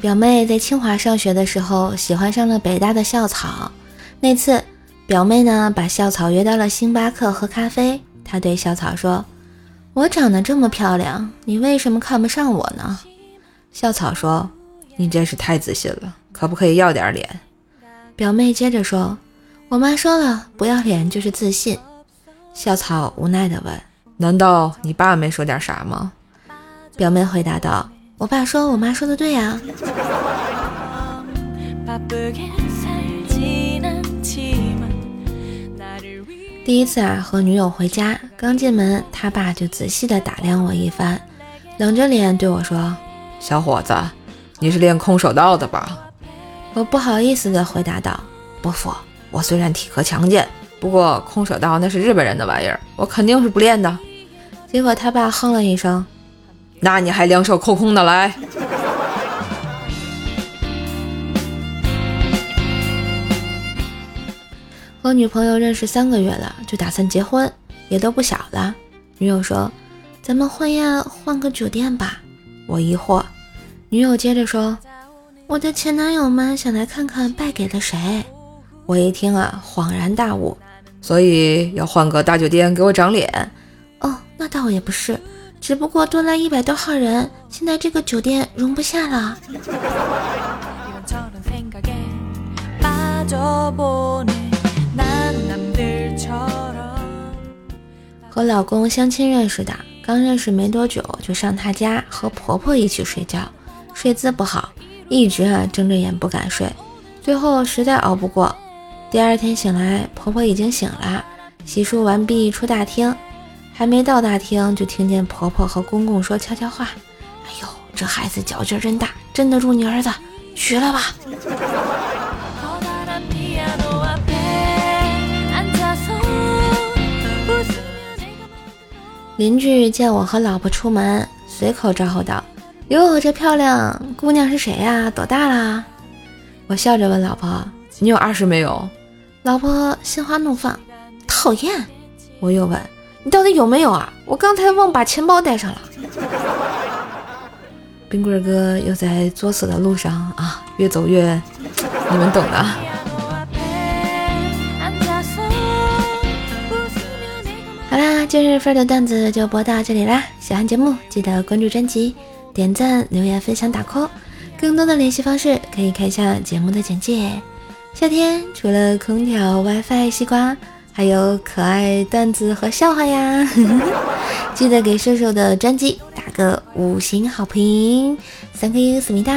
表妹在清华上学的时候，喜欢上了北大的校草。那次，表妹呢把校草约到了星巴克喝咖啡。她对校草说：“我长得这么漂亮，你为什么看不上我呢？”校草说：“你真是太自信了，可不可以要点脸？”表妹接着说：“我妈说了，不要脸就是自信。”校草无奈地问：“难道你爸没说点啥吗？”表妹回答道。我爸说：“我妈说的对呀。”第一次啊，和女友回家，刚进门，他爸就仔细的打量我一番，冷着脸对我说：“小伙子，你是练空手道的吧？”我不好意思的回答道：“伯父，我虽然体格强健，不过空手道那是日本人的玩意儿，我肯定是不练的。”结果他爸哼了一声。那你还两手空空的来？和女朋友认识三个月了，就打算结婚，也都不小了。女友说：“咱们婚宴换个酒店吧。”我疑惑。女友接着说：“我的前男友们想来看看败给了谁。”我一听啊，恍然大悟。所以要换个大酒店给我长脸？哦，那倒也不是。只不过多来一百多号人，现在这个酒店容不下了。和老公相亲认识的，刚认识没多久就上他家和婆婆一起睡觉，睡姿不好，一直啊睁着眼不敢睡，最后实在熬不过，第二天醒来，婆婆已经醒了，洗漱完毕出大厅。还没到大厅，就听见婆婆和公公说悄悄话：“哎呦，这孩子脚劲真大，镇得住你儿子，娶了吧。”邻居见我和老婆出门，随口招呼道：“哟，这漂亮姑娘是谁呀？多大啦？”我笑着问老婆：“你有二十没有？”老婆心花怒放：“讨厌！”我又问。你到底有没有啊？我刚才忘把钱包带上了。冰棍哥又在作死的路上啊，越走越，你们懂的。好啦，今日份的段子就播到这里啦。喜欢节目记得关注专辑、点赞、留言、分享、打 call。更多的联系方式可以看一下节目的简介。夏天除了空调、WiFi、西瓜。还有可爱段子和笑话呀，记得给瘦瘦的专辑打个五星好评。三个 U 思密达。